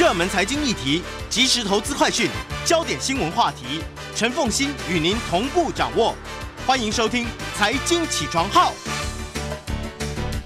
热门财经议题、即时投资快讯、焦点新闻话题，陈凤欣与您同步掌握。欢迎收听《财经起床号》。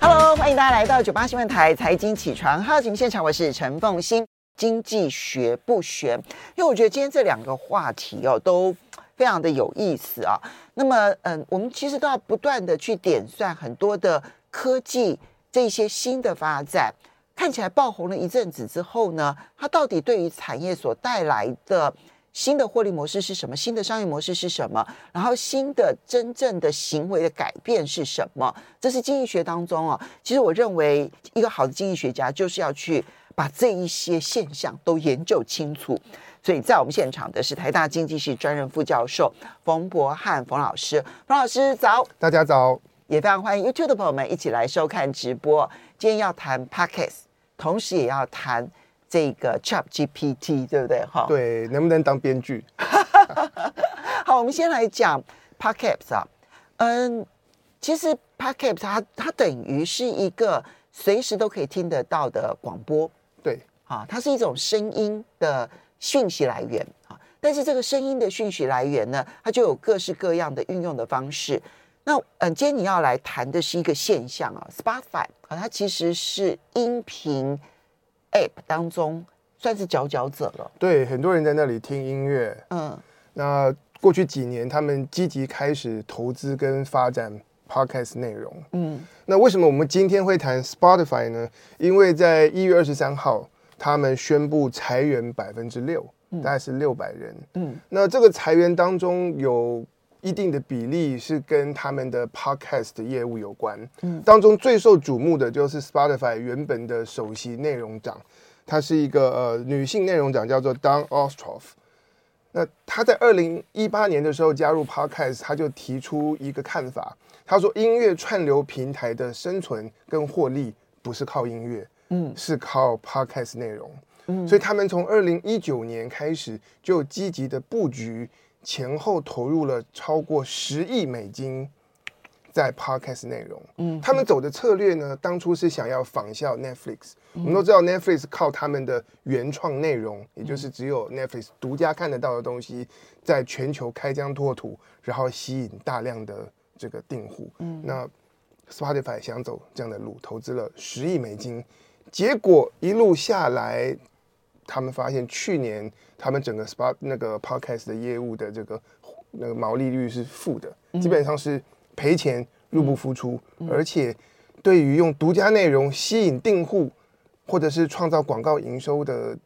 Hello，欢迎大家来到九八新闻台《财经起床号》节目现场，我是陈凤欣。经济学不学，因为我觉得今天这两个话题哦都非常的有意思啊。那么，嗯，我们其实都要不断的去点算很多的科技这些新的发展。看起来爆红了一阵子之后呢，它到底对于产业所带来的新的获利模式是什么？新的商业模式是什么？然后新的真正的行为的改变是什么？这是经济学当中啊，其实我认为一个好的经济学家就是要去把这一些现象都研究清楚。所以在我们现场的是台大经济系专任副教授冯博翰冯老师，冯老师早，大家早，也非常欢迎 YouTube 的朋友们一起来收看直播。今天要谈 Podcast。同时也要谈这个 ChatGPT，对不对？哈，对，能不能当编剧？好，我们先来讲 Podcast 啊。嗯，其实 Podcast 它它等于是一个随时都可以听得到的广播，对，啊，它是一种声音的讯息来源啊。但是这个声音的讯息来源呢，它就有各式各样的运用的方式。那嗯，今天你要来谈的是一个现象啊，Spotify 啊，它其实是音频 App 当中算是佼佼者了。对，很多人在那里听音乐。嗯，那过去几年，他们积极开始投资跟发展 Podcast 内容。嗯，那为什么我们今天会谈 Spotify 呢？因为在一月二十三号，他们宣布裁员百分之六，大概是六百人。嗯，那这个裁员当中有。一定的比例是跟他们的 podcast 的业务有关，嗯，当中最受瞩目的就是 Spotify 原本的首席内容长，她是一个呃女性内容长，叫做 Dawn Ostroff。那她在二零一八年的时候加入 podcast，她就提出一个看法，她说音乐串流平台的生存跟获利不是靠音乐，嗯，是靠 podcast 内容，嗯，所以他们从二零一九年开始就积极的布局。前后投入了超过十亿美金在 Podcast 内容。嗯，他们走的策略呢，当初是想要仿效 Netflix。我们都知道 Netflix 靠他们的原创内容，也就是只有 Netflix 独家看得到的东西，在全球开疆拓土，然后吸引大量的这个订户。嗯，那 Spotify 想走这样的路，投资了十亿美金，结果一路下来。他们发现去年他们整个 Spot 那个 Podcast 的业务的这个那个毛利率是负的，基本上是赔钱入不敷出，而且对于用独家内容吸引订户或者是创造广告营收的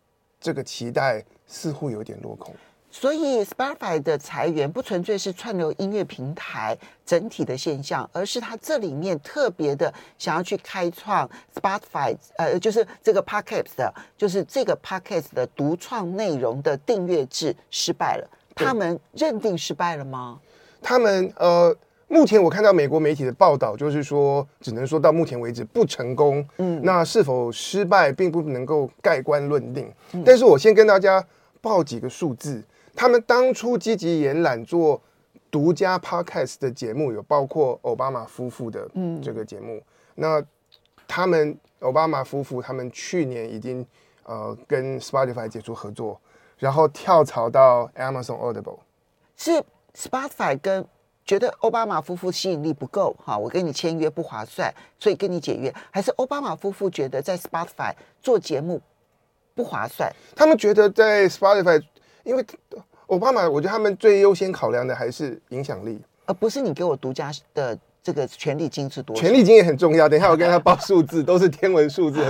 这个期待似乎有点落空。所以，Spotify 的裁员不纯粹是串流音乐平台整体的现象，而是它这里面特别的想要去开创 Spotify，呃，就是这个 Podcast 的，就是这个 Podcast 的独创内容的订阅制失败了。他们认定失败了吗？他们呃，目前我看到美国媒体的报道，就是说，只能说到目前为止不成功。嗯，那是否失败，并不能够盖棺论定。嗯，但是我先跟大家报几个数字。他们当初积极延揽做独家 podcast 的节目，有包括奥巴马夫妇的这个节目。嗯、那他们奥巴马夫妇他们去年已经呃跟 Spotify 解除合作，然后跳槽到 Amazon Audible。是 Spotify 跟觉得奥巴马夫妇吸引力不够哈，我跟你签约不划算，所以跟你解约，还是奥巴马夫妇觉得在 Spotify 做节目不划算？他们觉得在 Spotify。因为奥巴马，我觉得他们最优先考量的还是影响力，而不是你给我独家的这个权利金是多少？权利金也很重要。等一下我跟他报数字，都是天文数字，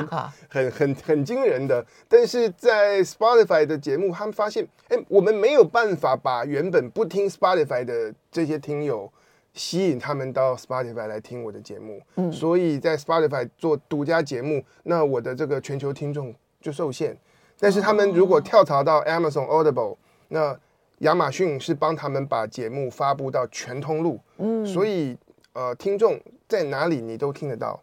很很很惊人的。但是在 Spotify 的节目，他们发现，哎，我们没有办法把原本不听 Spotify 的这些听友吸引他们到 Spotify 来听我的节目。嗯，所以在 Spotify 做独家节目，那我的这个全球听众就受限。但是他们如果跳槽到 Amazon Audible，那亚马逊是帮他们把节目发布到全通路，嗯，所以呃，听众在哪里你都听得到。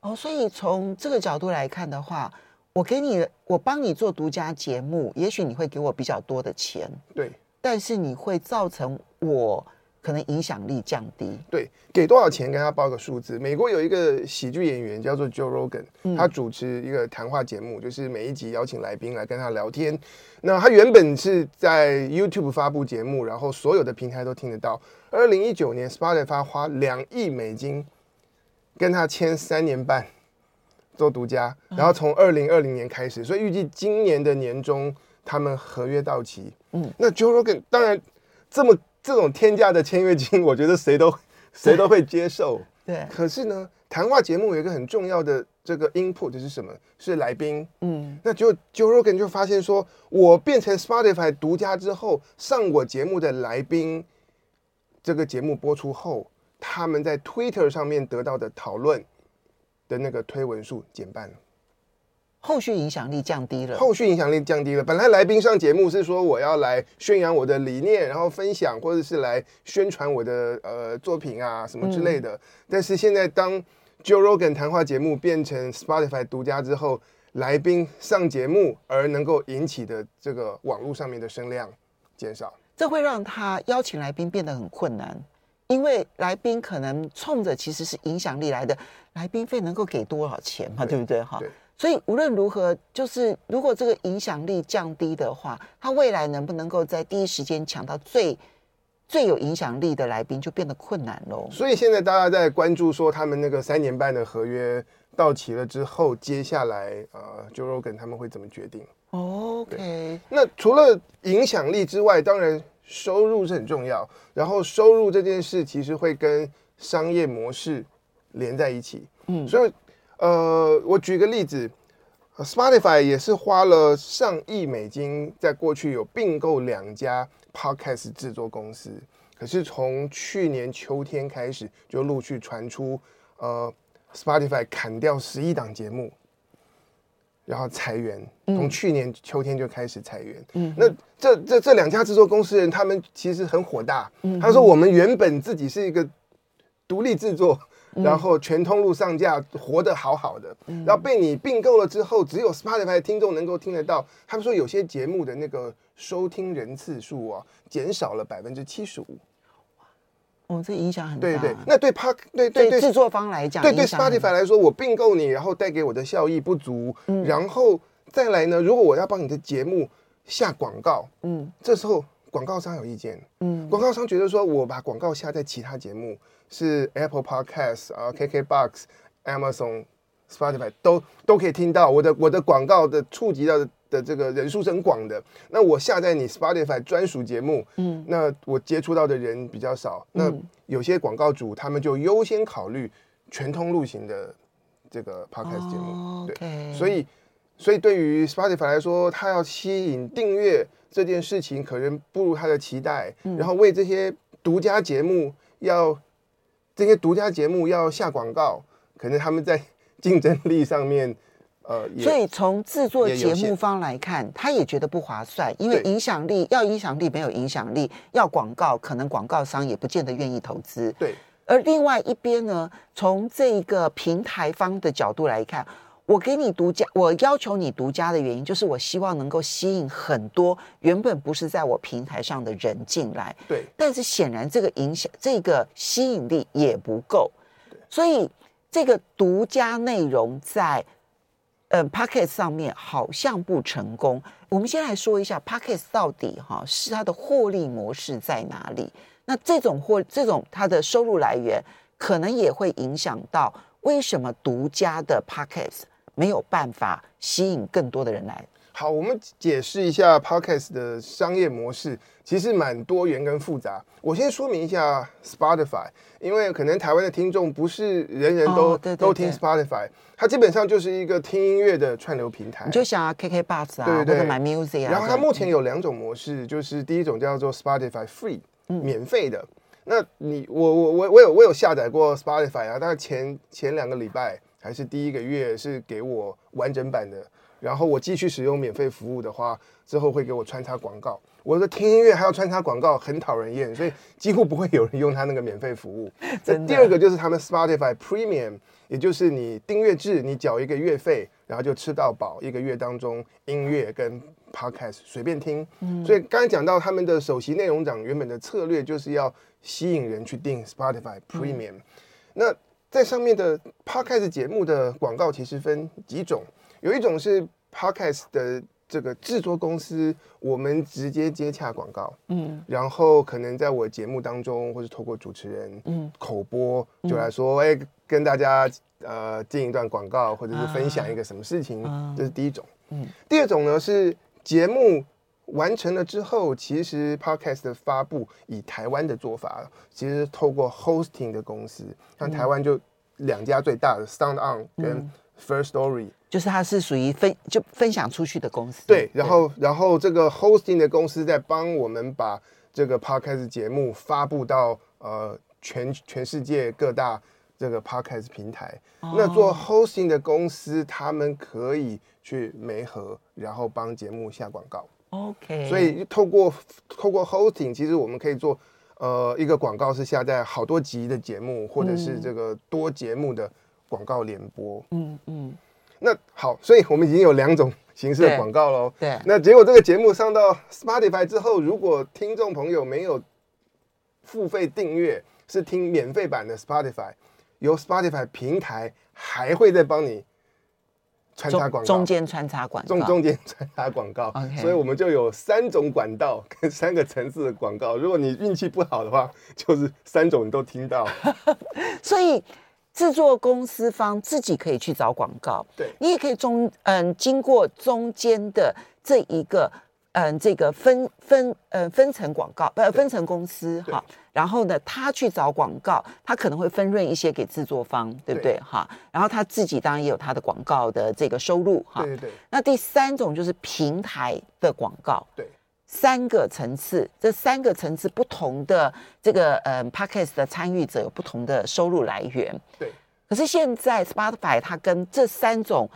哦，所以从这个角度来看的话，我给你，我帮你做独家节目，也许你会给我比较多的钱，对，但是你会造成我可能影响力降低。对，给多少钱跟他报个数字。美国有一个喜剧演员叫做 Joe Rogan，嗯，他主持一个谈话节目，就是每一集邀请来宾来跟他聊天。那他原本是在 YouTube 发布节目，然后所有的平台都听得到。二零一九年，Spotify 花两亿美金跟他签三年半做独家，然后从二零二零年开始，所以预计今年的年中他们合约到期。嗯，那 Joe Rogan 当然这么。这种天价的签约金，我觉得谁都谁都会接受。对，可是呢，谈话节目有一个很重要的这个 input 是什么？是来宾。嗯，那就 Joe Rogan 就发现说，我变成 Spotify 独家之后，上我节目的来宾，这个节目播出后，他们在 Twitter 上面得到的讨论的那个推文数减半了。后续影响力降低了。后续影响力降低了。本来来宾上节目是说我要来宣扬我的理念，然后分享，或者是来宣传我的呃作品啊什么之类的。嗯、但是现在当 Joe Rogan 谈话节目变成 Spotify 独家之后，来宾上节目而能够引起的这个网络上面的声量减少，这会让他邀请来宾变得很困难，因为来宾可能冲着其实是影响力来的，来宾费能够给多少钱嘛，对，对不对？哈。所以无论如何，就是如果这个影响力降低的话，他未来能不能够在第一时间抢到最最有影响力的来宾，就变得困难喽。所以现在大家在关注说，他们那个三年半的合约到期了之后，接下来呃，Joe Rogan 他们会怎么决定？OK。那除了影响力之外，当然收入是很重要。然后收入这件事其实会跟商业模式连在一起。嗯，所以。呃，我举个例子，Spotify 也是花了上亿美金，在过去有并购两家 Podcast 制作公司。可是从去年秋天开始，就陆续传出，呃，Spotify 砍掉十一档节目，然后裁员。从去年秋天就开始裁员。嗯，那这这这两家制作公司人，他们其实很火大。他说：“我们原本自己是一个独立制作。”然后全通路上架，活得好好的。然后被你并购了之后，只有 Spotify 听众能够听得到。他们说有些节目的那个收听人次数啊，减少了百分之七十五。哇哦，这影响很大。对对，那对 Park 对对对制作方来讲，对对 Spotify 来说，我并购你，然后带给我的效益不足。嗯，然后再来呢，如果我要帮你的节目下广告，嗯，这时候广告商有意见。嗯，广告商觉得说我把广告下在其他节目。是 Apple Podcast 啊，KKBox、Amazon、Spotify 都都可以听到我的我的广告的触及到的的这个人数是很广的。那我下载你 Spotify 专属节目，嗯，那我接触到的人比较少。那有些广告主他们就优先考虑全通路型的这个 Podcast 节目，对。所以所以对于 Spotify 来说，它要吸引订阅这件事情可能不如他的期待，然后为这些独家节目要。这些独家节目要下广告，可能他们在 竞争力上面，呃，所以从制作节目方来看，他也觉得不划算，因为影响力要影响力没有影响力，要广告可能广告商也不见得愿意投资。对，而另外一边呢，从这个平台方的角度来看。我给你独家，我要求你独家的原因，就是我希望能够吸引很多原本不是在我平台上的人进来。对。但是显然这个影响，这个吸引力也不够。对。所以这个独家内容在，呃，Podcast 上面好像不成功。我们先来说一下 Podcast 到底哈是它的获利模式在哪里？那这种获这种它的收入来源，可能也会影响到为什么独家的 Podcast。没有办法吸引更多的人来。好，我们解释一下 Podcast 的商业模式，其实蛮多元跟复杂。我先说明一下 Spotify，因为可能台湾的听众不是人人都、都听 Spotify，它基本上就是一个听音乐的串流平台。你就想 KKBOX 啊，对对对，或者 My Music 啊。然后它目前有两种模式，就是第一种叫做 Spotify Free，、嗯、免费的。那你我我我我有我有下载过 Spotify 啊，大概前前两个礼拜。还是第一个月是给我完整版的，然后我继续使用免费服务的话，之后会给我穿插广告。我说听音乐还要穿插广告，很讨人厌，所以几乎不会有人用他那个免费服务。真。第二个就是他们 Spotify Premium，也就是你订阅制，你缴一个月费，然后就吃到饱，一个月当中音乐跟 podcast 随便听。嗯，所以刚才讲到他们的首席内容长原本的策略就是要吸引人去订 Spotify Premium。嗯、那在上面的 podcast 节目的广告其实分几种，有一种是 podcast 的。这个制作公司，我们直接接洽广告，嗯，然后可能在我节目当中，或是透过主持人，嗯，口播就来说，哎，跟大家呃进一段广告，或者是分享一个什么事情，这是第一种，嗯，第二种呢是节目完成了之后，其实 Podcast 的发布以台湾的做法，其实透过 Hosting 的公司，像台湾就两家最大的 Sound On 跟 First Story。就是它是属于分就分享出去的公司，对，然后然后这个 hosting 的公司在帮我们把这个 podcast 节目发布到呃全全世界各大这个 podcast 平台。哦、那做 hosting 的公司，他们可以去媒合，然后帮节目下广告。OK，所以透过透过 hosting，其实我们可以做呃一个广告是下载好多集的节目，或者是这个多节目的广告联播。嗯嗯。那好，所以我们已经有两种形式的广告喽。对。那结果这个节目上到 Spotify 之后，如果听众朋友没有付费订阅，是听免费版的 Spotify，由 Spotify 平台还会再帮你穿插广告，中间穿插广告，中中间穿插广告。所以我们就有三种管道跟三个层次的广告。如果你运气不好的话，就是三种你都听到。所以。制作公司方自己可以去找广告，对，你也可以中嗯，经过中间的这一个嗯，这个分分呃分层广告呃分层公司哈，然后呢，他去找广告，他可能会分润一些给制作方，对不对哈？然后他自己当然也有他的广告的这个收入哈。对对对。那第三种就是平台的广告，对。三个层次，这三个层次不同的这个呃 Podcast 的参与者有不同的收入来源。对。可是现在 Spotify 它跟这三种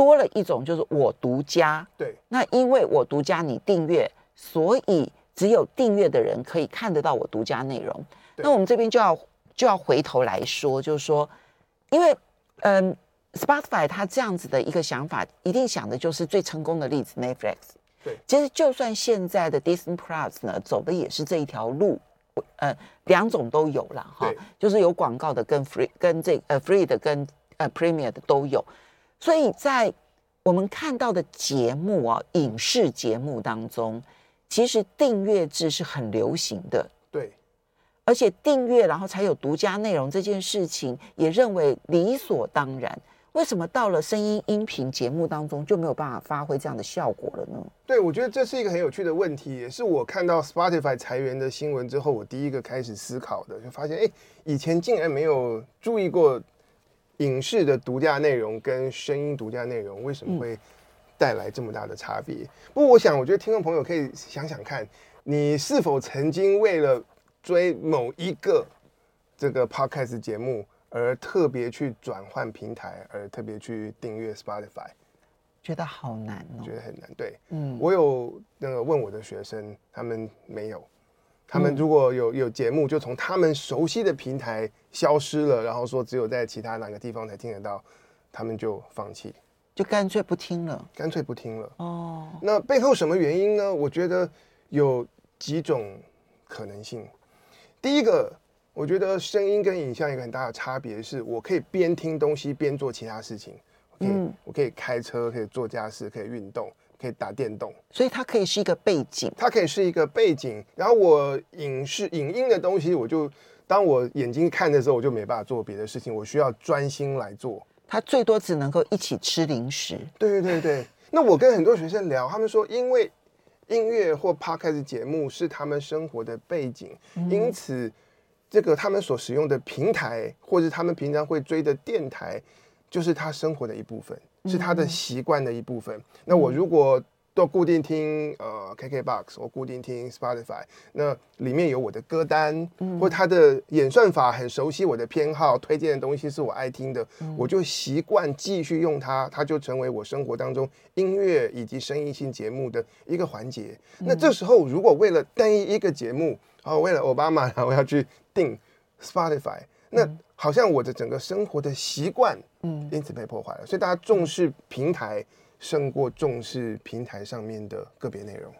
多了一种，就是我独家。对。那因为我独家，你订阅，所以只有订阅的人可以看得到我独家内容。那我们这边就要就要回头来说，就是说，因为嗯，Spotify 它这样子的一个想法，一定想的就是最成功的例子 Netflix。对，其实就算现在的 Disney Plus 呢，走的也是这一条路，呃，两种都有了哈，就是有广告的跟 free 跟这呃 free 的跟呃 Premier 的都有，所以在我们看到的节目啊，影视节目当中，其实订阅制是很流行的，对，而且订阅然后才有独家内容这件事情，也认为理所当然。为什么到了声音音频节目当中就没有办法发挥这样的效果了呢？对，我觉得这是一个很有趣的问题，也是我看到 Spotify 裁员的新闻之后，我第一个开始思考的，就发现，哎，以前竟然没有注意过影视的独家内容跟声音独家内容为什么会带来这么大的差别。嗯、不过，我想，我觉得听众朋友可以想想看，你是否曾经为了追某一个这个 Podcast 节目，而特别去转换平台，而特别去订阅 Spotify，觉得好难哦，觉得很难。对，嗯，我有那个问我的学生，他们没有，他们如果有有节目，就从他们熟悉的平台消失了，然后说只有在其他哪个地方才听得到，他们就放弃，就干脆不听了，干脆不听了。哦，那背后什么原因呢？我觉得有几种可能性。第一个。我觉得声音跟影像一个很大的差别是，我可以边听东西边做其他事情。嗯，我可以开车，可以做家事，可以运动，可以打电动。所以它可以是一个背景，它可以是一个背景。然后我影视影音的东西，我就当我眼睛看的时候，我就没办法做别的事情，我需要专心来做。它最多只能够一起吃零食。对对对对。那我跟很多学生聊，他们说，因为音乐或 podcast 节目是他们生活的背景，嗯、因此。这个他们所使用的平台，或者他们平常会追的电台，就是他生活的一部分，是他的习惯的一部分。嗯、那我如果都固定听呃 KKBOX，我固定听 Spotify，那里面有我的歌单，嗯、或他的演算法很熟悉我的偏好，推荐的东西是我爱听的，嗯、我就习惯继续用它，它就成为我生活当中音乐以及声音性节目的一个环节。嗯、那这时候，如果为了单一一个节目，哦，为了奥巴马，然后我要去定 Spotify，那好像我的整个生活的习惯，嗯，因此被破坏了。所以大家重视平台，胜过重视平台上面的个别内容。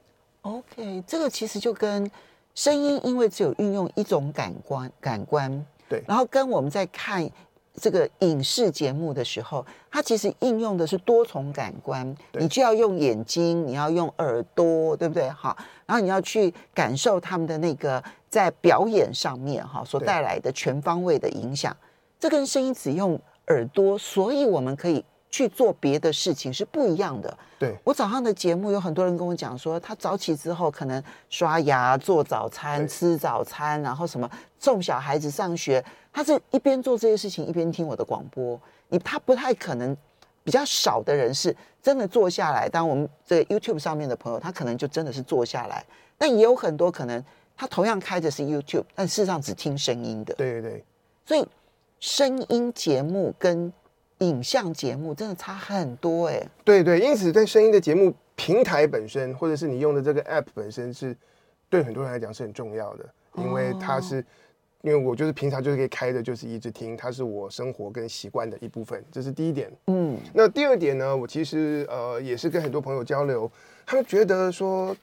OK，这个其实就跟声音，因为只有运用一种感官，感官对，然后跟我们在看这个影视节目的时候，它其实应用的是多重感官，你就要用眼睛，你要用耳朵，对不对？好，然后你要去感受他们的那个在表演上面哈所带来的全方位的影响。这跟声音只用耳朵，所以我们可以。去做别的事情是不一样的。对，我早上的节目，有很多人跟我讲说，他早起之后可能刷牙、做早餐、吃早餐，然后什么送小孩子上学，他是一边做这些事情一边听我的广播。你他不太可能，比较少的人是真的坐下来。当我们这个 YouTube 上面的朋友，他可能就真的是坐下来。但也有很多可能，他同样开的是 YouTube，但事实上只听声音的。对对对，所以声音节目跟影像节目真的差很多哎，对对，因此在声音的节目平台本身，或者是你用的这个 App 本身，是对很多人来讲是很重要的，因为它是，因为我就是平常就是可以开的，就是一直听，它是我生活跟习惯的一部分，这是第一点。嗯，那第二点呢，我其实呃也是跟很多朋友交流，他们觉得说，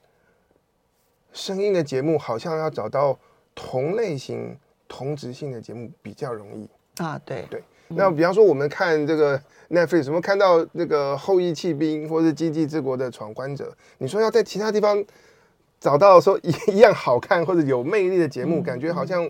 声音的节目好像要找到同类型、同质性的节目比较容易。啊，对。对。那比方说，我们看这个 Netflix，什么看到那个《后裔弃兵》或是《经济之国的闯关者》，你说要在其他地方找到说一 一样好看或者有魅力的节目，感觉好像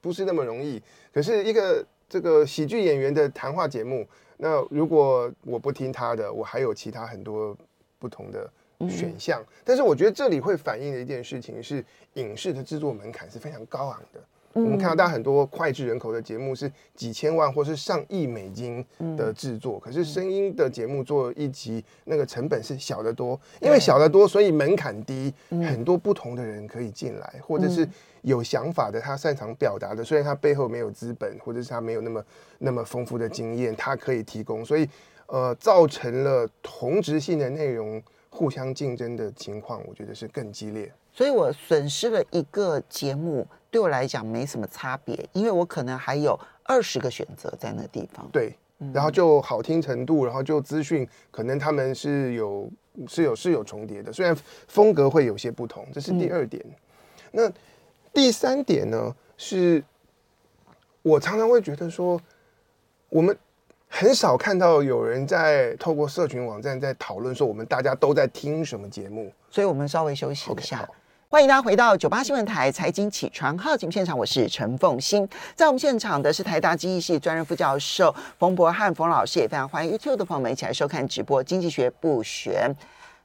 不是那么容易。可是一个这个喜剧演员的谈话节目，那如果我不听他的，我还有其他很多不同的选项。但是我觉得这里会反映的一件事情是，影视的制作门槛是非常高昂的。我们看到大家很多脍炙人口的节目是几千万或是上亿美金的制作，可是声音的节目做一集那个成本是小得多，因为小得多，所以门槛低，很多不同的人可以进来，或者是有想法的，他擅长表达的，虽然他背后没有资本，或者是他没有那么那么丰富的经验，他可以提供，所以呃，造成了同质性的内容互相竞争的情况，我觉得是更激烈。所以我损失了一个节目，对我来讲没什么差别，因为我可能还有二十个选择在那个地方。对，然后就好听程度，然后就资讯，可能他们是有是有是有重叠的，虽然风格会有些不同，这是第二点。嗯、那第三点呢，是我常常会觉得说，我们很少看到有人在透过社群网站在讨论说，我们大家都在听什么节目，所以我们稍微休息一下。Okay, 欢迎大家回到九八新闻台财经起床号节目现场，我是陈凤欣。在我们现场的是台大经济系专任副教授冯博翰冯老师，也非常欢迎 YouTube 的朋友们一起来收看直播。经济学不玄，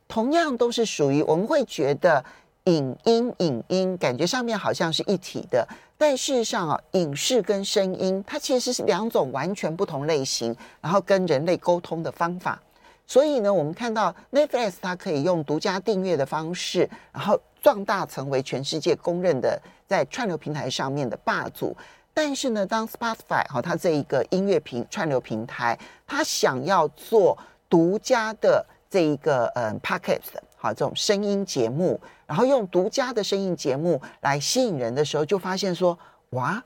同样都是属于我们会觉得影音影音感觉上面好像是一体的，但事实上啊，影视跟声音它其实是两种完全不同类型，然后跟人类沟通的方法。所以呢，我们看到 Netflix 它可以用独家订阅的方式，然后。壮大成为全世界公认的在串流平台上面的霸主，但是呢，当 Spotify 哈，它这一个音乐平串流平台，它想要做独家的这一个嗯 p o c k e t 好这种声音节目，然后用独家的声音节目来吸引人的时候，就发现说，哇，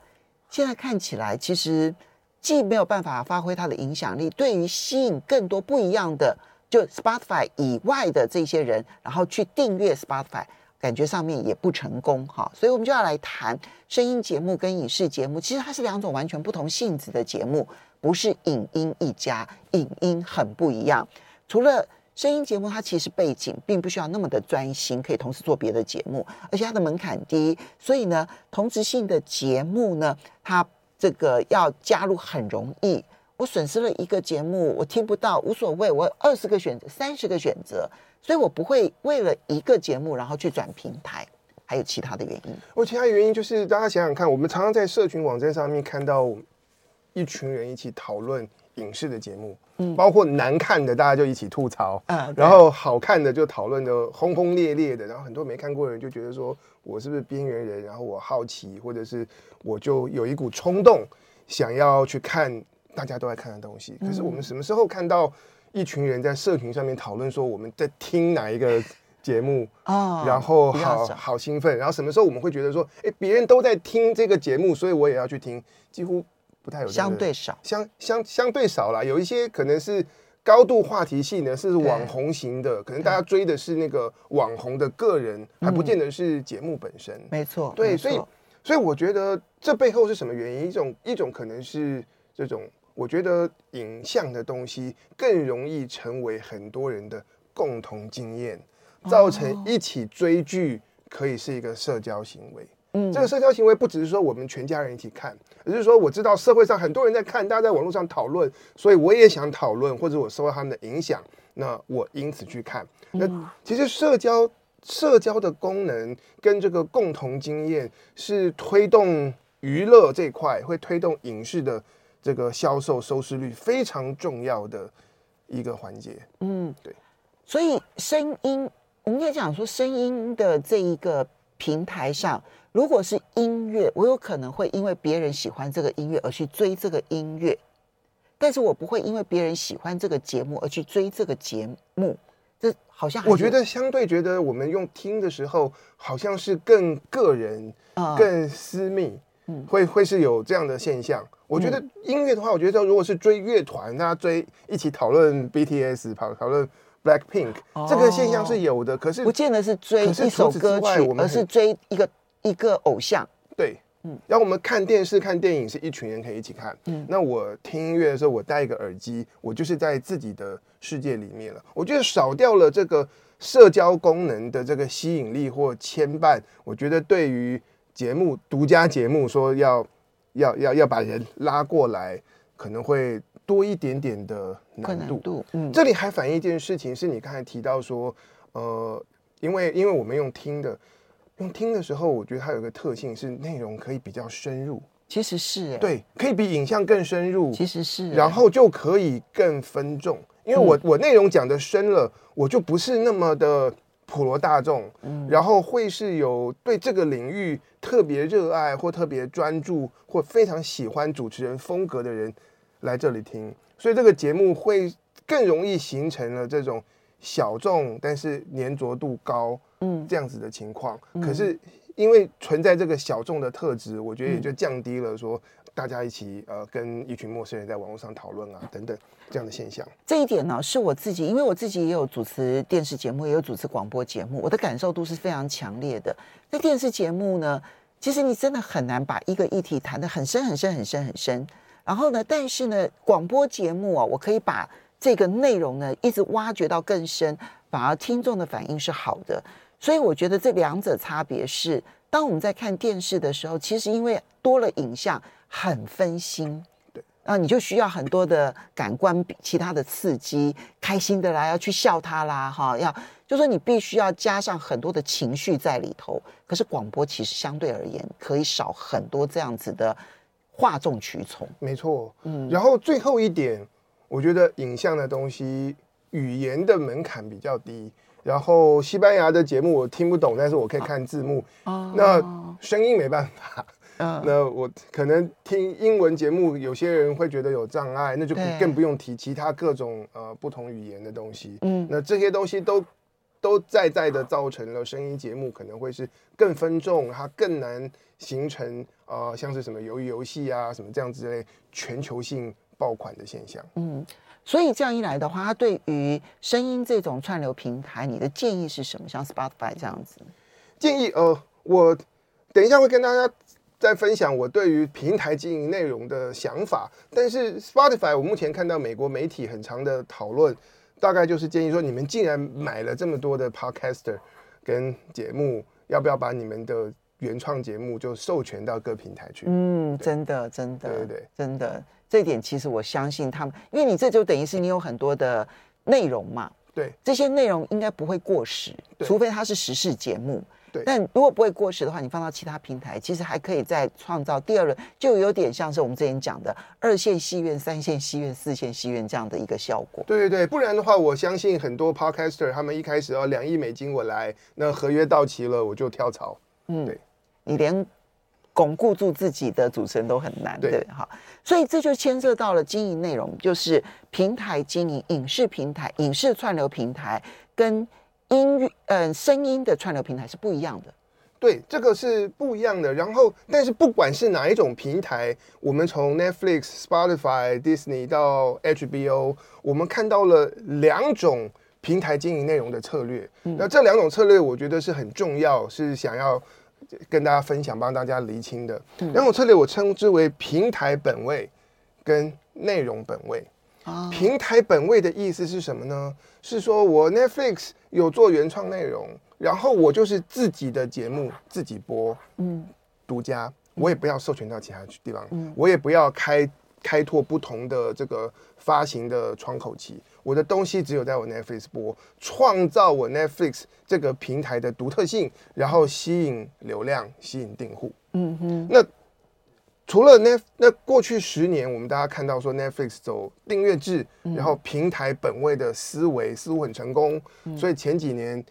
现在看起来其实既没有办法发挥它的影响力，对于吸引更多不一样的就 Spotify 以外的这些人，然后去订阅 Spotify。感觉上面也不成功哈，所以我们就要来谈声音节目跟影视节目，其实它是两种完全不同性质的节目，不是影音一家，影音很不一样。除了声音节目，它其实背景并不需要那么的专心，可以同时做别的节目，而且它的门槛低，所以呢，同质性的节目呢，它这个要加入很容易。我损失了一个节目，我听不到无所谓，我二十个选择，三十个选择。所以我不会为了一个节目然后去转平台，还有其他的原因。我其他原因就是大家想想看，我们常常在社群网站上面看到一群人一起讨论影视的节目，嗯，包括难看的大家就一起吐槽，嗯，然后好看的就讨论的轰轰烈烈的，然后很多没看过的人就觉得说我是不是边缘人，然后我好奇，或者是我就有一股冲动想要去看大家都在看的东西。可是我们什么时候看到？一群人在社群上面讨论说我们在听哪一个节目啊，然后好好兴奋，然后什么时候我们会觉得说，哎，别人都在听这个节目，所以我也要去听，几乎不太有，相对少，相相相对少啦，有一些可能是高度话题性的是网红型的，可能大家追的是那个网红的个人，还不见得是节目本身。没错，对，所以所以我觉得这背后是什么原因？一种一种可能是这种，我觉得影像的东西更容易成为很多人的共同经验，造成一起追剧可以是一个社交行为。嗯，这个社交行为不只是说我们全家人一起看，而是说我知道社会上很多人在看，大家在网络上讨论，所以我也想讨论，或者我受到他们的影响，那我因此去看。那其实社交社交的功能跟这个共同经验是推动娱乐这块，会推动影视的这个销售收视率非常重要的一个环节。嗯，对。所以声音，我们可以讲说声音的这一个平台上。如果是音乐，我有可能会因为别人喜欢这个音乐而去追这个音乐，但是我不会因为别人喜欢这个节目而去追这个节目。这好像我觉得相对觉得我们用听的时候，好像是更个人、嗯、更私密，嗯，会会是有这样的现象。我觉得音乐的话，我觉得如果是追乐团，大家追一起讨论 BTS，讨讨论 Blackpink，哦、这个现象是有的。可是不见得是追一首歌曲，而是追一个。一个偶像，对，嗯，然后我们看电视、看电影是一群人可以一起看，嗯，那我听音乐的时候，我戴一个耳机，我就是在自己的世界里面了。我觉得少掉了这个社交功能的这个吸引力或牵绊，我觉得对于节目独家节目说要要要要把人拉过来，可能会多一点点的难度。度嗯，这里还反映一件事情，是你刚才提到说，呃，因为因为我们用听的。用听的时候，我觉得它有个特性是内容可以比较深入，其实是对，可以比影像更深入，其实是，然后就可以更分众，因为我我内容讲的深了，我就不是那么的普罗大众，嗯，然后会是有对这个领域特别热爱或特别专注或非常喜欢主持人风格的人来这里听，所以这个节目会更容易形成了这种小众但是粘着度高。嗯，这样子的情况，嗯、可是因为存在这个小众的特质，我觉得也就降低了说大家一起呃跟一群陌生人在网络上讨论啊等等这样的现象。这一点呢，是我自己，因为我自己也有主持电视节目，也有主持广播节目，我的感受度是非常强烈的。那电视节目呢，其实你真的很难把一个议题谈得很深很深很深很深。然后呢，但是呢，广播节目啊，我可以把这个内容呢一直挖掘到更深，反而听众的反应是好的。所以我觉得这两者差别是，当我们在看电视的时候，其实因为多了影像，很分心，对，啊，你就需要很多的感官其他的刺激，开心的啦，要去笑他啦，哈，要就说你必须要加上很多的情绪在里头。可是广播其实相对而言可以少很多这样子的哗众取宠。没错，嗯，然后最后一点，我觉得影像的东西语言的门槛比较低。然后西班牙的节目我听不懂，但是我可以看字幕。哦，那声音没办法。嗯，那我可能听英文节目，有些人会觉得有障碍，那就更不用提其他各种呃不同语言的东西。嗯，那这些东西都都在在的造成了声音节目可能会是更分众，它更难形成呃像是什么鱿鱼游戏啊什么这样之类全球性爆款的现象。嗯。所以这样一来的话，它对于声音这种串流平台，你的建议是什么？像 Spotify 这样子，建议呃，我等一下会跟大家再分享我对于平台经营内容的想法。但是 Spotify，我目前看到美国媒体很长的讨论，大概就是建议说，你们既然买了这么多的 Podcaster 跟节目，要不要把你们的原创节目就授权到各平台去？嗯，真的，真的，对对对，真的。这一点其实我相信他们，因为你这就等于是你有很多的内容嘛，对，这些内容应该不会过时，除非它是时事节目，对。但如果不会过时的话，你放到其他平台，其实还可以再创造第二轮，就有点像是我们之前讲的二线戏院、三线戏院、四线戏院这样的一个效果。对对对，不然的话，我相信很多 podcaster 他们一开始要两亿美金我来，那合约到期了我就跳槽。嗯，对，你连。巩固住自己的主持人都很难，对，哈，所以这就牵涉到了经营内容，就是平台经营、影视平台、影视串流平台跟音乐、嗯，声音的串流平台是不一样的。对，这个是不一样的。然后，但是不管是哪一种平台，我们从 Netflix、Spotify、Disney 到 HBO，我们看到了两种平台经营内容的策略。嗯、那这两种策略，我觉得是很重要，是想要跟大家分享、帮大家厘清的。嗯、两种策略，我称之为平台本位跟内容本位。啊、平台本位的意思是什么呢？是说我 Netflix 有做原创内容。然后我就是自己的节目自己播，嗯，独家，我也不要授权到其他地方，嗯，我也不要开开拓不同的这个发行的窗口期，我的东西只有在我 Netflix 播，创造我 Netflix 这个平台的独特性，然后吸引流量，吸引订户，嗯哼。那除了 Net，那过去十年我们大家看到说 Netflix 走订阅制，然后平台本位的思维似乎很成功，所以前几年。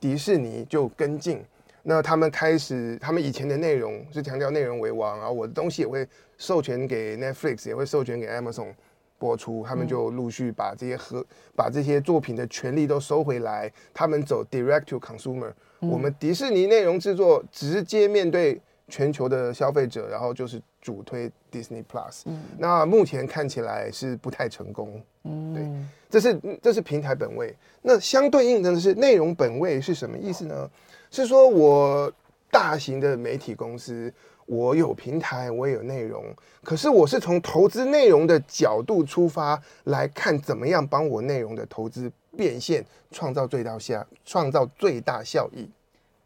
迪士尼就跟进，那他们开始，他们以前的内容是强调内容为王，然后我的东西也会授权给 Netflix，也会授权给 Amazon 播出，他们就陆续把这些和把这些作品的权利都收回来，他们走 Direct to Consumer，我们迪士尼内容制作直接面对全球的消费者，然后就是主推 Disney Plus，那目前看起来是不太成功，嗯对。这是这是平台本位，那相对应的是内容本位是什么意思呢？是说我大型的媒体公司，我有平台，我也有内容，可是我是从投资内容的角度出发来看，怎么样帮我内容的投资变现，创造最大效，创造最大效益。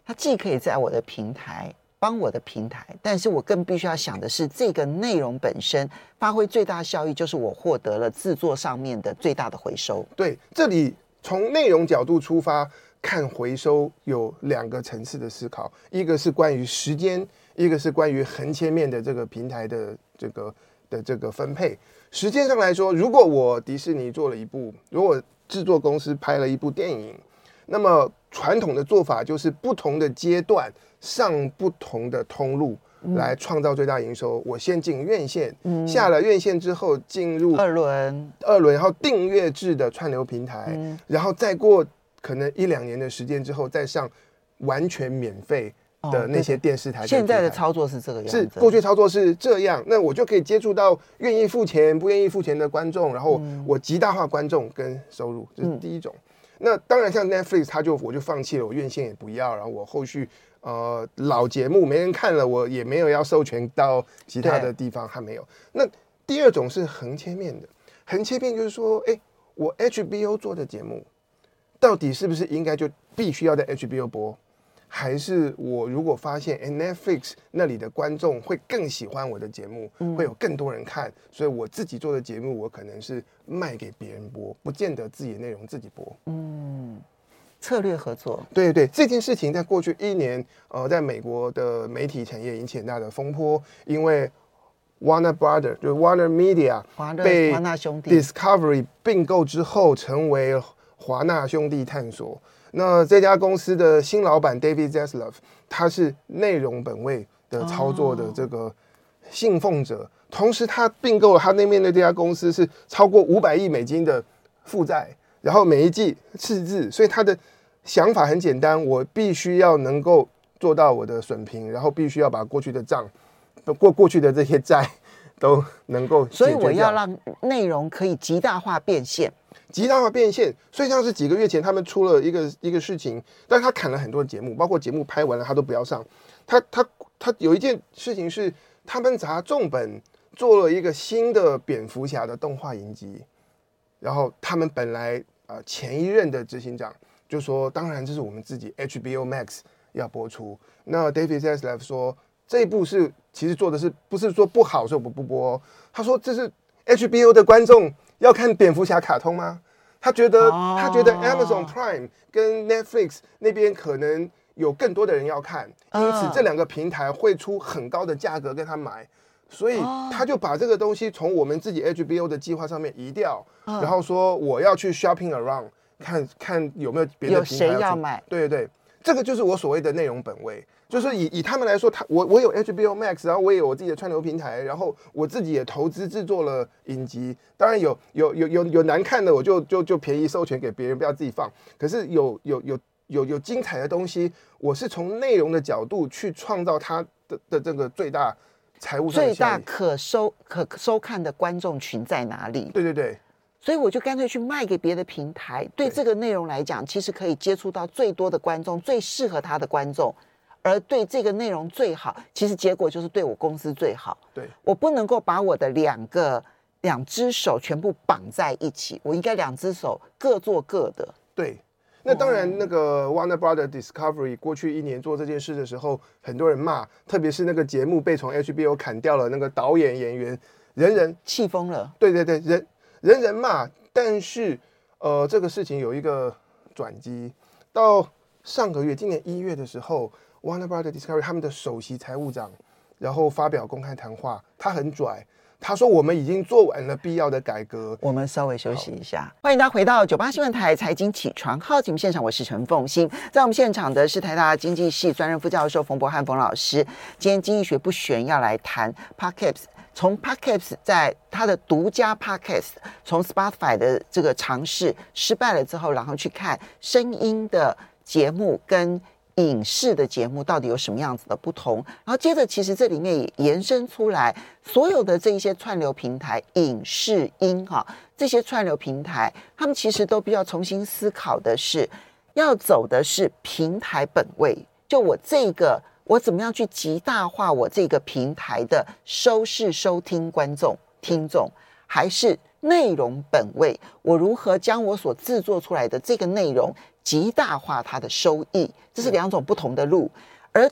它既可以在我的平台。帮我的平台，但是我更必须要想的是，这个内容本身发挥最大效益，就是我获得了制作上面的最大的回收。对，这里从内容角度出发看回收，有两个层次的思考，一个是关于时间，一个是关于横切面的这个平台的这个的这个分配。时间上来说，如果我迪士尼做了一部，如果制作公司拍了一部电影，那么传统的做法就是不同的阶段。上不同的通路来创造最大营收。我先进院线，下了院线之后进入二轮，二轮，然后订阅制的串流平台，然后再过可能一两年的时间之后，再上完全免费的那些电视台。现在的操作是这个样子，是过去操作是这样，那我就可以接触到愿意付钱、不愿意付钱的观众，然后我极大化观众跟收入，这是第一种。那当然，像 Netflix，它就我就放弃了，我院线也不要，然后我后续。呃，老节目没人看了，我也没有要授权到其他的地方，还没有。那第二种是横切面的，横切面就是说，哎，我 HBO 做的节目，到底是不是应该就必须要在 HBO 播，还是我如果发现，哎，Netflix 那里的观众会更喜欢我的节目，会有更多人看，所以我自己做的节目，我可能是卖给别人播，不见得自己的内容自己播。嗯。策略合作，对对，这件事情在过去一年，呃，在美国的媒体产业引起很大的风波，因为 Warner Brother 就 Warner Media 被华纳兄弟 Discovery 并购之后，成为华纳兄弟探索。那这家公司的新老板 David Zaslav，他是内容本位的操作的这个信奉者，哦、同时他并购了他那面的这家公司是超过五百亿美金的负债。然后每一季赤字，所以他的想法很简单，我必须要能够做到我的损平，然后必须要把过去的账，过过去的这些债 都能够。所以我要让内容可以极大化变现，极大化变现。所以像是几个月前他们出了一个一个事情，但是他砍了很多节目，包括节目拍完了他都不要上。他他他有一件事情是，他们砸重本做了一个新的蝙蝠侠的动画影集，然后他们本来。呃，前一任的执行长就说：“当然，这是我们自己 HBO Max 要播出。”那 David Zaslav 说：“这一部是其实做的是不是说不好，所以我们不播。”他说：“这是 HBO 的观众要看蝙蝠侠卡通吗？他觉得他觉得 Amazon Prime 跟 Netflix 那边可能有更多的人要看，因此这两个平台会出很高的价格跟他买。”所以他就把这个东西从我们自己 HBO 的计划上面移掉，然后说我要去 shopping around 看看有没有别的平台要，有谁要买。对对对，这个就是我所谓的内容本位，就是以以他们来说，他我我有 HBO Max，然后我也有我自己的串流平台，然后我自己也投资制作了影集，当然有有有有有难看的，我就就就便宜授权给别人，不要自己放。可是有有有有有精彩的东西，我是从内容的角度去创造它的的这个最大财务最大可收可收看的观众群在哪里？对对对，所以我就干脆去卖给别的平台。对这个内容来讲，其实可以接触到最多的观众，最适合他的观众，而对这个内容最好，其实结果就是对我公司最好。对，我不能够把我的两个两只手全部绑在一起，我应该两只手各做各的。对。那当然，那个 Warner Brother Discovery 过去一年做这件事的时候，很多人骂，特别是那个节目被从 HBO 砍掉了，那个导演、演员，人人气疯了。对对对，人人人骂。但是，呃，这个事情有一个转机，到上个月，今年一月的时候，Warner Brother Discovery 他们的首席财务长，然后发表公开谈话，他很拽。他说：“我们已经做完了必要的改革。”我们稍微休息一下，欢迎大家回到九八新闻台财经起床号节目现场，我是陈凤欣。在我们现场的是台大经济系专任副教授冯博翰冯老师。今天经济学不悬要来谈 Podcast，从 Podcast 在他的独家 Podcast，从 Spotify 的这个尝试失败了之后，然后去看声音的节目跟。影视的节目到底有什么样子的不同？然后接着，其实这里面也延伸出来，所有的这一些串流平台、影视音哈，这些串流平台，他们其实都必须要重新思考的是，要走的是平台本位。就我这个，我怎么样去极大化我这个平台的收视、收听观众、听众，还是内容本位？我如何将我所制作出来的这个内容？极大化它的收益，这是两种不同的路。而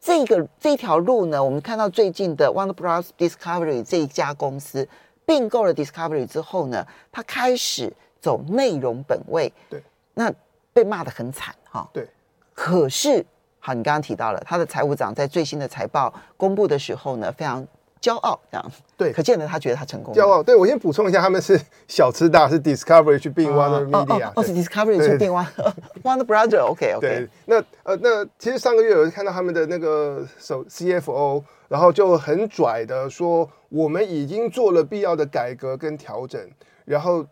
这个这条路呢，我们看到最近的 Warner Bros. Discovery 这一家公司并购了 Discovery 之后呢，它开始走内容本位。对，那被骂得很惨哈。对，可是好，你刚刚提到了他的财务长在最新的财报公布的时候呢，非常。骄傲这样，对，可见得他觉得他成功。骄傲，对，我先补充一下，他们是 小吃大，是 Discovery 去并 Warner Media，哦，是 Discovery 去并 Warner Warner Brother，OK OK。对，那呃，那其实上个月有看到他们的那个首 CFO，然后就很拽的说，我们已经做了必要的改革跟调整，然后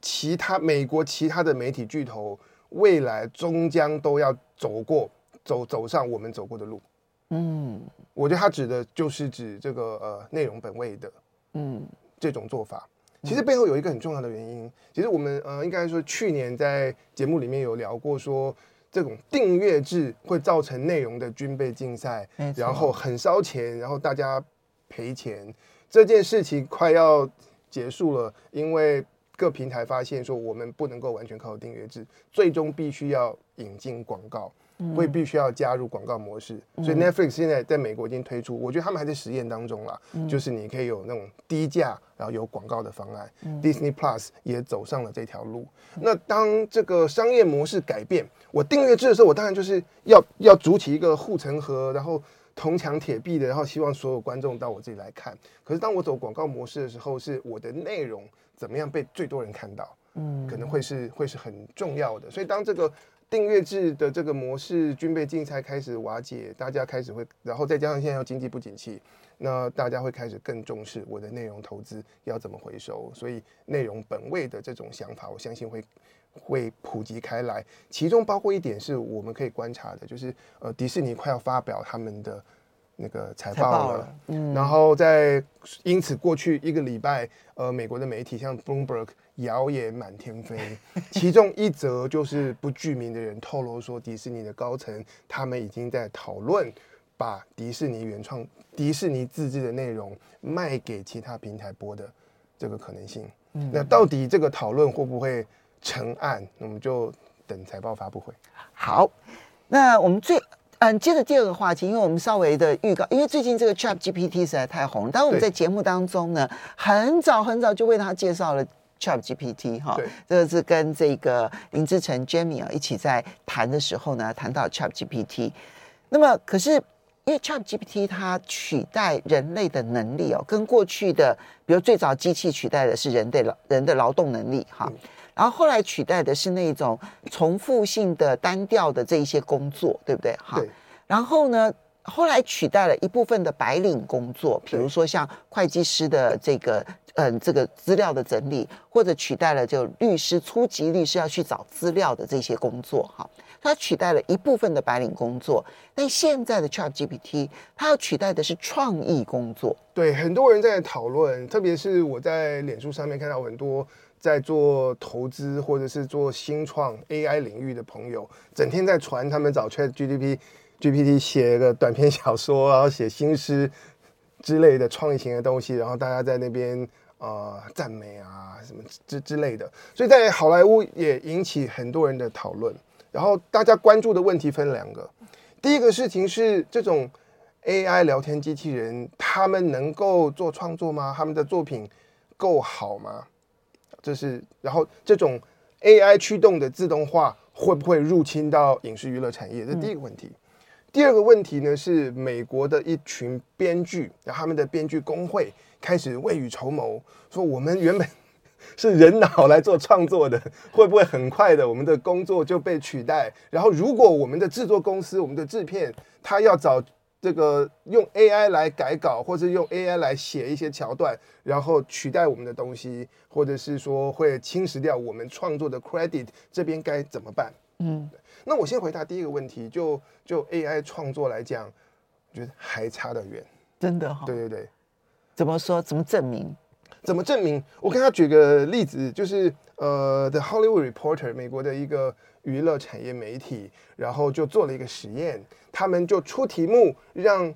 其他美国其他的媒体巨头未来终将都要走过走走上我们走过的路。嗯。我觉得他指的就是指这个呃内容本位的，嗯，这种做法，其实背后有一个很重要的原因。其实我们呃应该说去年在节目里面有聊过，说这种订阅制会造成内容的军备竞赛，然后很烧钱，然后大家赔钱。这件事情快要结束了，因为各平台发现说我们不能够完全靠订阅制，最终必须要引进广告。会必须要加入广告模式，所以 Netflix 现在在美国已经推出，我觉得他们还在实验当中啦。就是你可以有那种低价，然后有广告的方案。Disney Plus 也走上了这条路。那当这个商业模式改变，我订阅制的时候，我当然就是要要筑起一个护城河，然后铜墙铁壁的，然后希望所有观众到我这里来看。可是当我走广告模式的时候，是我的内容怎么样被最多人看到？嗯，可能会是会是很重要的。所以当这个。订阅制的这个模式，军备竞赛开始瓦解，大家开始会，然后再加上现在要经济不景气，那大家会开始更重视我的内容投资要怎么回收，所以内容本位的这种想法，我相信会会普及开来。其中包括一点是我们可以观察的，就是呃，迪士尼快要发表他们的那个财报了，了嗯，然后在因此过去一个礼拜，呃，美国的媒体像 Bloomberg。谣言满天飞，其中一则就是不具名的人透露说，迪士尼的高层他们已经在讨论把迪士尼原创、迪士尼自制的内容卖给其他平台播的这个可能性。嗯，那到底这个讨论会不会成案？我们就等财报发布会。好，那我们最嗯接着第二个话题，因为我们稍微的预告，因为最近这个 Chat GPT 实在太红，但我们在节目当中呢，很早很早就为他介绍了。Chat GPT 哈，这个是跟这个林志成 Jamie 啊一起在谈的时候呢，谈到 Chat GPT。那么，可是因为 Chat GPT 它取代人类的能力哦，跟过去的，比如最早机器取代的是人的劳人的劳动能力哈，然后后来取代的是那种重复性的单调的这一些工作，对不对？哈，然后呢，后来取代了一部分的白领工作，比如说像会计师的这个嗯这个资料的整理，或者取代了就律师初级律师要去找资料的这些工作哈。它取代了一部分的白领工作，但现在的 ChatGPT 它要取代的是创意工作。对，很多人在讨论，特别是我在脸书上面看到很多在做投资或者是做新创 AI 领域的朋友，整天在传他们找 ChatGPT GPT 写个短篇小说，然后写新诗之类的创意型的东西，然后大家在那边啊赞美啊什么之之类的，所以在好莱坞也引起很多人的讨论。然后大家关注的问题分两个，第一个事情是这种 AI 聊天机器人，他们能够做创作吗？他们的作品够好吗？这是，然后这种 AI 驱动的自动化会不会入侵到影视娱乐产业？这是第一个问题。第二个问题呢，是美国的一群编剧，然后他们的编剧工会开始未雨绸缪，说我们原本。是人脑来做创作的，会不会很快的我们的工作就被取代？然后，如果我们的制作公司、我们的制片，他要找这个用 AI 来改稿，或者用 AI 来写一些桥段，然后取代我们的东西，或者是说会侵蚀掉我们创作的 credit，这边该怎么办？嗯，那我先回答第一个问题，就就 AI 创作来讲，我觉得还差得远，真的哈、哦。对对对，怎么说？怎么证明？怎么证明？我跟他举个例子，就是呃，The Hollywood Reporter，美国的一个娱乐产业媒体，然后就做了一个实验，他们就出题目让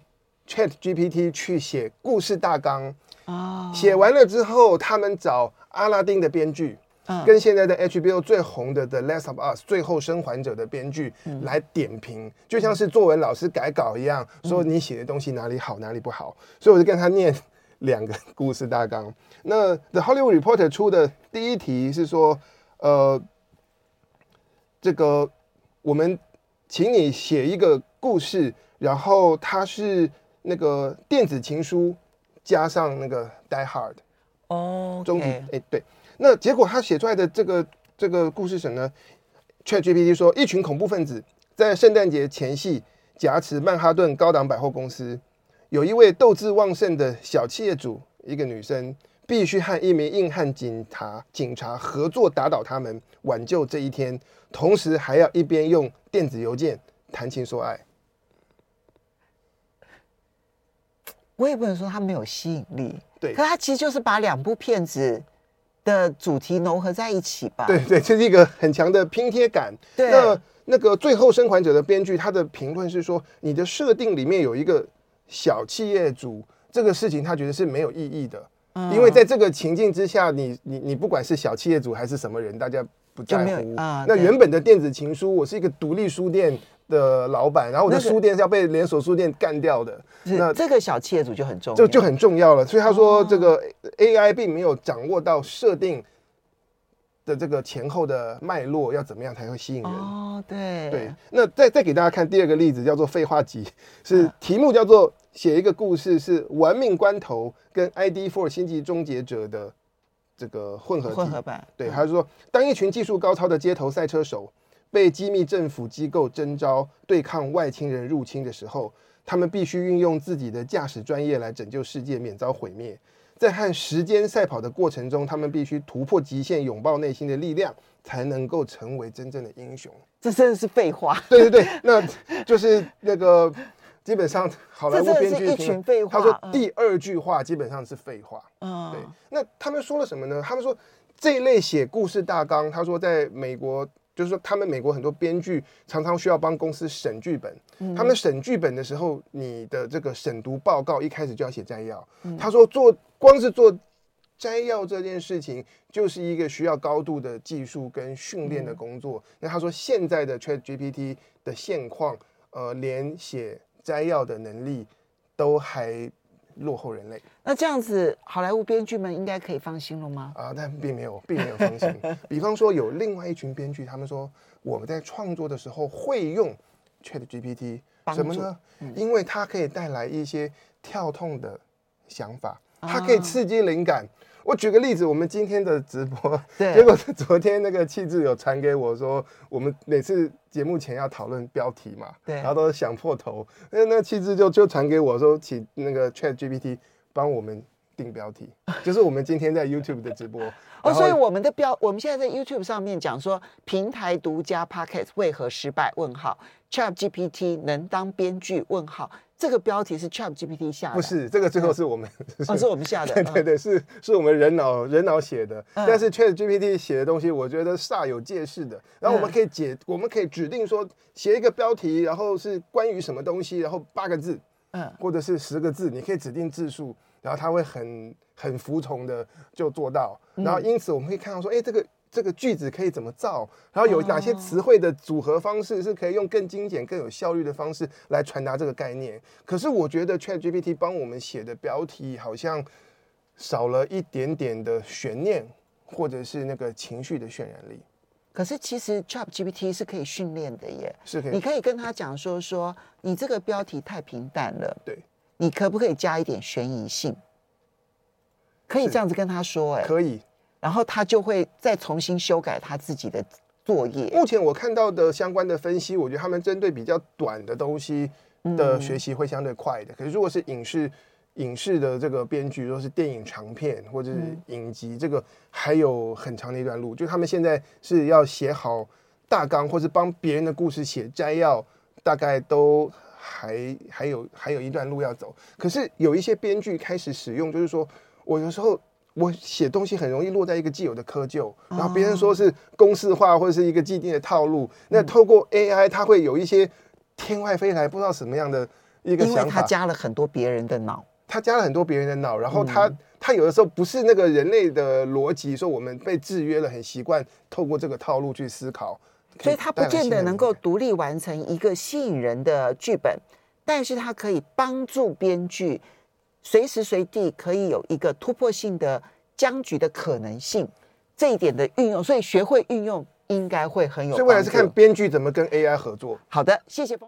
ChatGPT 去写故事大纲，啊，写完了之后，他们找阿拉丁的编剧，跟现在的 HBO 最红的 The Last of Us 最后生还者的编剧来点评，就像是作文老师改稿一样，说你写的东西哪里好，哪里不好，所以我就跟他念两个故事大纲。那 The Hollywood Reporter 出的第一题是说，呃，这个我们请你写一个故事，然后它是那个电子情书加上那个 Die Hard，哦，终极哎对，那结果他写出来的这个这个故事什么呢？ChatGPT 说，一群恐怖分子在圣诞节前夕挟持曼哈顿高档百货公司，有一位斗志旺盛的小企业主，一个女生。必须和一名硬汉警察警察合作打倒他们，挽救这一天，同时还要一边用电子邮件谈情说爱。我也不能说他没有吸引力，对，可他其实就是把两部片子的主题融合在一起吧。对 对，这是一个很强的拼贴感。对，那那个最后生还者的编剧他的评论是说，你的设定里面有一个小企业主，这个事情他觉得是没有意义的。因为在这个情境之下，你你你不管是小企业主还是什么人，大家不在乎。啊、那原本的电子情书，我是一个独立书店的老板，然后我的书店是要被连锁书店干掉的。那，这个小企业主就很重要，就就很重要了。所以他说，这个 AI 并没有掌握到设定的这个前后的脉络，要怎么样才会吸引人？哦，对对。那再再给大家看第二个例子，叫做废话集，是题目叫做。写一个故事是玩命关头跟 ID Four 星际终结者的这个混合混合版，对，他是说，当一群技术高超的街头赛车手被机密政府机构征召对抗外星人入侵的时候，他们必须运用自己的驾驶专业来拯救世界免遭毁灭。在和时间赛跑的过程中，他们必须突破极限，拥抱内心的力量，才能够成为真正的英雄。这真的是废话。对对对，那就是那个。基本上，好莱坞编剧听他说第二句话基本上是废话。嗯，对。那他们说了什么呢？他们说这一类写故事大纲，他说在美国，就是说他们美国很多编剧常常需要帮公司审剧本。他们审剧本的时候，你的这个审读报告一开始就要写摘要。他说做光是做摘要这件事情，就是一个需要高度的技术跟训练的工作。那他说现在的 ChatGPT 的现况，呃，连写摘要的能力都还落后人类，那这样子，好莱坞编剧们应该可以放心了吗？啊，但并没有，并没有放心。比方说，有另外一群编剧，他们说我们在创作的时候会用 ChatGPT，什么呢？因为它可以带来一些跳痛的想法，它可以刺激灵感。我举个例子，我们今天的直播，对，结果昨天那个气质有传给我说，我们每次节目前要讨论标题嘛，对，然后都想破头，那那气质就就传给我说，请那个 Chat GPT 帮我们定标题，就是我们今天在 YouTube 的直播。哦，所以我们的标，我们现在在 YouTube 上面讲说，平台独家 Podcast 为何失败？问号，Chat GPT 能当编剧？问号。这个标题是 Chat GPT 下的，不是这个最后是我们，嗯、是哦，是我们下的，对 对对，是是我们人脑人脑写的，嗯、但是 Chat GPT 写的东西，我觉得煞有介事的。然后我们可以解，嗯、我们可以指定说写一个标题，然后是关于什么东西，然后八个字，嗯，或者是十个字，你可以指定字数，然后它会很很服从的就做到。然后因此我们可以看到说，哎，这个。这个句子可以怎么造？然后有哪些词汇的组合方式是可以用更精简、更有效率的方式来传达这个概念？可是我觉得 ChatGPT 帮我们写的标题好像少了一点点的悬念，或者是那个情绪的渲染力。可是其实 ChatGPT 是可以训练的耶，是可以。你可以跟他讲说说，你这个标题太平淡了，对，你可不可以加一点悬疑性？可以这样子跟他说，哎，可以。然后他就会再重新修改他自己的作业。目前我看到的相关的分析，我觉得他们针对比较短的东西的学习会相对快的。嗯、可是如果是影视影视的这个编剧，如果是电影长片或者是影集，这个还有很长的一段路。就他们现在是要写好大纲，或是帮别人的故事写摘要，大概都还还有还有一段路要走。可是有一些编剧开始使用，就是说我有时候。我写东西很容易落在一个既有的窠臼，然后别人说是公式化或者是一个既定的套路。那透过 AI，它会有一些天外飞来不知道什么样的一个想法。因为它加了很多别人的脑，它加了很多别人的脑，然后它它有的时候不是那个人类的逻辑，说我们被制约了，很习惯透过这个套路去思考，所以它不见得能够独立完成一个吸引人的剧本，但是它可以帮助编剧。随时随地可以有一个突破性的僵局的可能性，这一点的运用，所以学会运用应该会很有。所以未来是看编剧怎么跟 AI 合作。好的，谢谢。